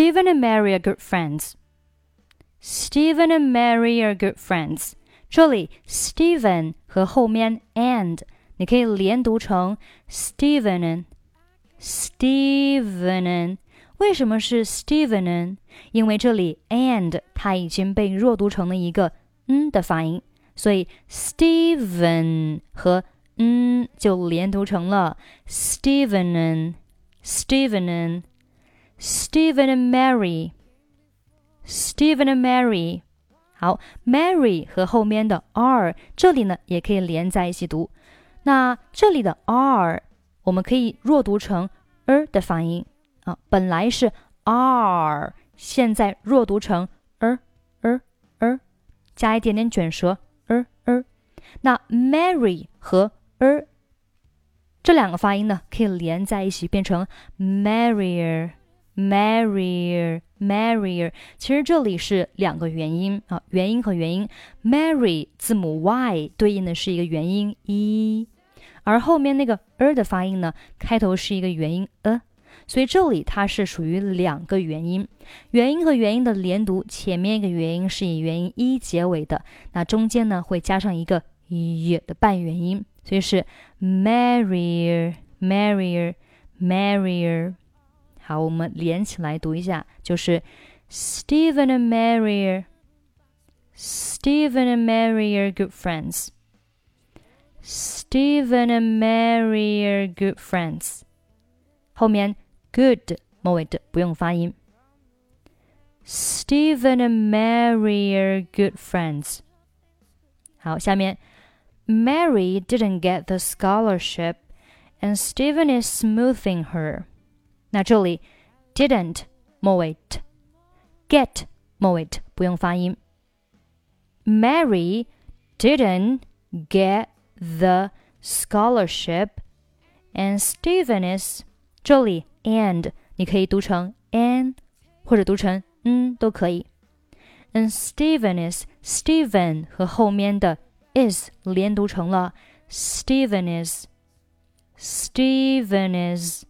Steven and Mary are good friends. Steven and Mary are good friends. 这里 Steven 和后面 and 你可以连读成 Stevenen。Stevenen 为什么是 Stevenen？因为这里 and 它已经被弱读成了一个嗯的发音，所以 Steven 和嗯就连读成了 Stevenen。Stevenen。Stephen and Mary Stephen and Mary。好，Mary 和后面的 r 这里呢也可以连在一起读。那这里的 r 我们可以弱读成 er 的发音啊，本来是 r，现在弱读成 er er er，加一点点卷舌 er er。那 Mary 和 er 这两个发音呢，可以连在一起变成 Marrier。Marrier, Marrier，其实这里是两个元音啊，元音和元音。，marry 字母 y 对应的是一个元音 e，而后面那个 er 的发音呢，开头是一个元音 e，所以这里它是属于两个元音。元音和元音的连读，前面一个元音是以元音 e 结尾的，那中间呢会加上一个 y 的半元音，所以是 Marrier, Marrier, Marrier。好，我们连起来读一下，就是 Steven and Mary Steven and Mary are good friends. Steven and Mary are good friends. 后面 good 末尾的不用发音。Steven and Mary are good friends. 好，下面 Mary didn't get the scholarship, and Steven is smoothing her. 那这里 didn't 末尾 t get it t 不用发音。Mary didn't get the scholarship, and Steven is 这里 and 你可以读成 an 或者读成嗯都可以。And Steven is Steven 和后面的 is 连读成了 Steven is Steven is。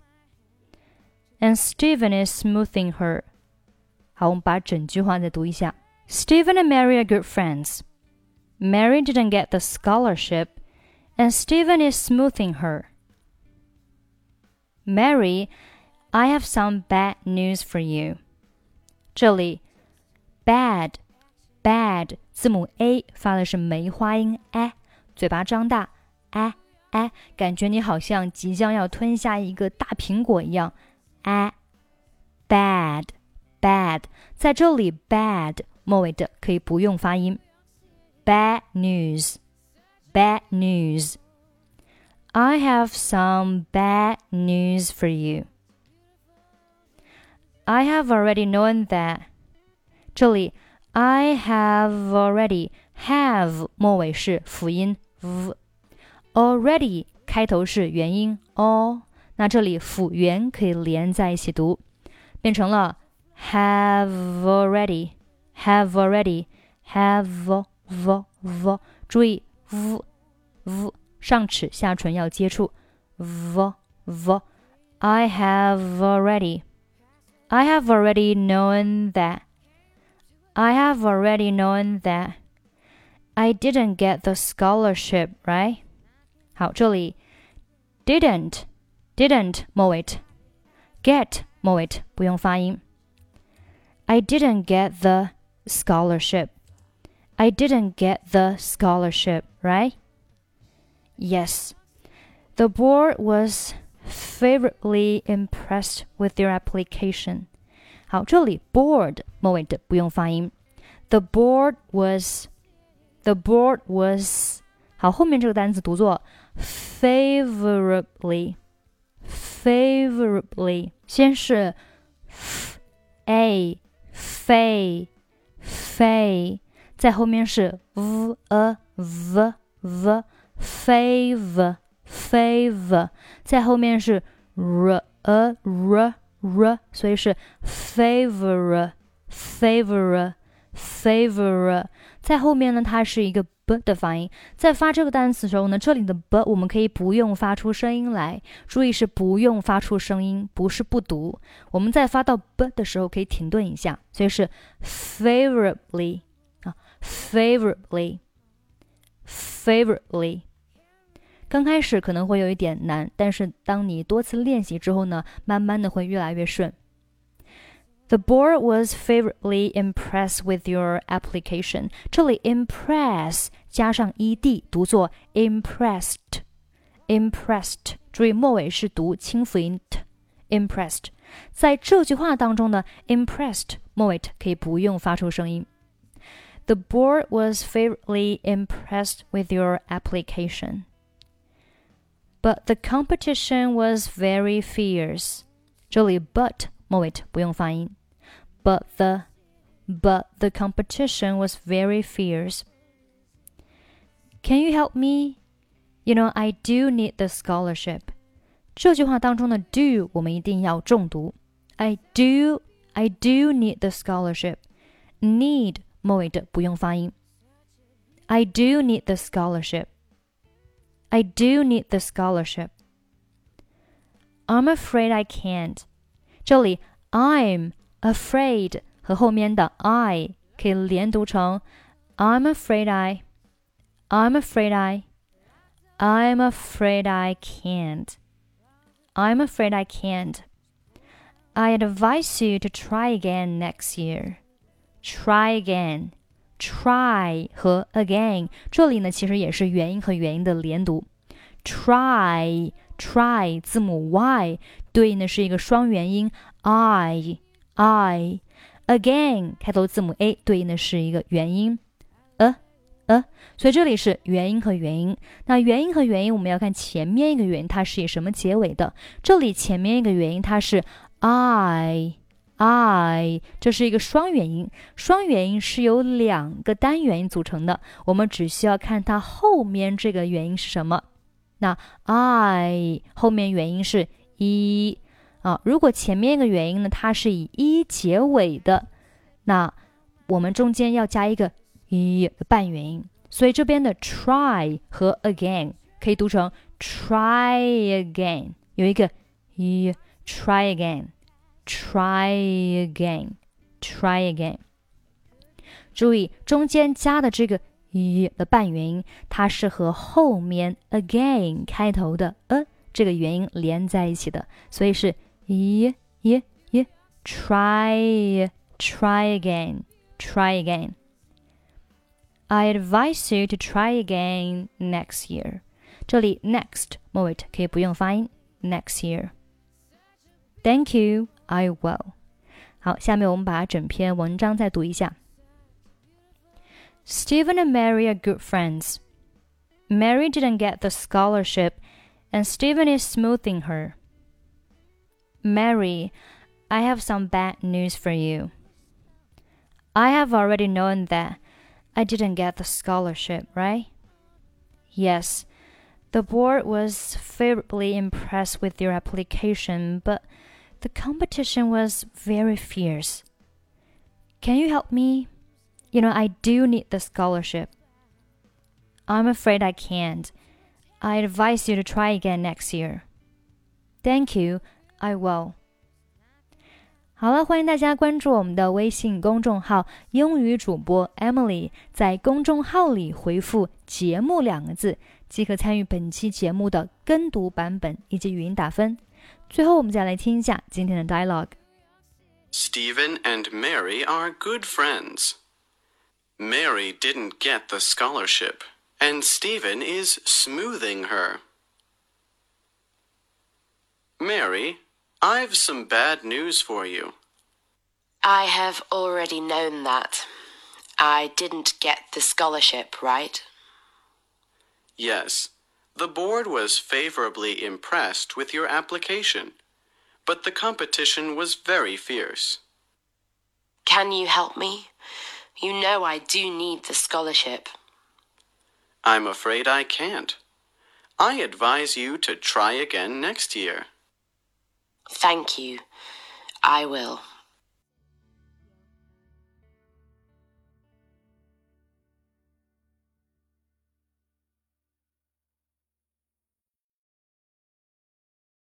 and Steven is smoothing her. 好，我们把整句话再读一下。Steven and Mary are good friends. Mary didn't get the scholarship, and Steven is smoothing her. Mary, I have some bad news for you. 这里，bad bad bad. a a bad bad，在这里 bad 末尾的可以不用发音。Bad news bad news. I have some bad news for you. I have already known that. 这里 I have already have 末尾是辅音 v，already 开头是元音 o。 那这里辅元可以连在一起读，变成了 have already have already have v v 注意 v v 上齿下唇要接触 v v I have already I have already known that I have already known that I didn't get the scholarship right 好这里 didn't didn't 末尾，get 末尾不用发音。I didn't get the scholarship. I didn't get the scholarship, right? Yes. The board was favorably impressed with your application. 好，这里 board 末尾的不用发音。The board was, the board was 好，后面这个单词读作 favorably favorably，先是 f a f f，在后面是 v a v v favor favor，在后面是 r a r r，所以是 favor favor favor，在后面呢，它是一个 的发音。在发这个单词的时候呢，这里的 b 我们可以不用发出声音来，注意是不用发出声音，不是不读。我们在发到 b 的时候可以停顿一下，所以是 favorably 啊，favorably，favorably。刚开始可能会有一点难，但是当你多次练习之后呢，慢慢的会越来越顺。The board was favorably impressed with your application。这里 impress 加上 ed 读作 impressed，impressed。注意末尾是读清辅音 t，impressed。在这句话当中呢，impressed 末尾 t 可以不用发出声音。The board was favorably impressed with your application. But the competition was very fierce. 这里 but 末尾不用发音。 But the but the competition was very fierce. Can you help me? You know, I do need the scholarship. 这句话当中的 do 我们一定要重读。I do I do need the scholarship. Need 末尾的不用发音。I do need the scholarship. I do need the scholarship. I'm afraid I can't. 这里 I'm afraid 和后面的 I 可以连读成 I'm afraid I, I'm afraid I, I'm afraid I can't. I'm afraid I can't. I advise you to try again next year. Try again. Try 和 again 这里呢，其实也是元音和元音的连读。Try try 字母 y 对应的是一个双元音 i i again 开头字母 a 对应的是一个元音 a a，所以这里是元音和元音。那元音和元音，我们要看前面一个元音它是以什么结尾的。这里前面一个元音它是 i。I，这是一个双元音，双元音是由两个单元音组成的。我们只需要看它后面这个元音是什么。那 I 后面元音是一啊，如果前面一个元音呢，它是以一结尾的，那我们中间要加一个一半元音。所以这边的 try 和 again 可以读成 try again，有一个一 try again。Try again, try again。注意中间加的这个“一”的半元音，它是和后面 again 开头的 a 这个元音连在一起的，所以是 Yeah, yeah, yeah. try try again try again. I advise you to try again next year. 这里 next 末尾可以不用发音 next year. Thank you. I will. 好下面我们把整篇文章再读一下。Steven and Mary are good friends. Mary didn't get the scholarship and Steven is smoothing her. Mary, I have some bad news for you. I have already known that I didn't get the scholarship, right? Yes, the board was favorably impressed with your application, but the competition was very fierce. Can you help me? You know, I do need the scholarship. I'm afraid I can't. I advise you to try again next year. Thank you, I will. 好了，欢迎大家关注我们的微信公众号“英语主播 Emily”。在公众号里回复“节目”两个字，即可参与本期节目的跟读版本以及语音打分。最后，我们再来听一下今天的 dialogue。Stephen and Mary are good friends. Mary didn't get the scholarship, and Stephen is smoothing her. Mary, I've some bad news for you. I have already known that. I didn't get the scholarship, right? Yes. The board was favorably impressed with your application, but the competition was very fierce. Can you help me? You know I do need the scholarship. I'm afraid I can't. I advise you to try again next year. Thank you. I will.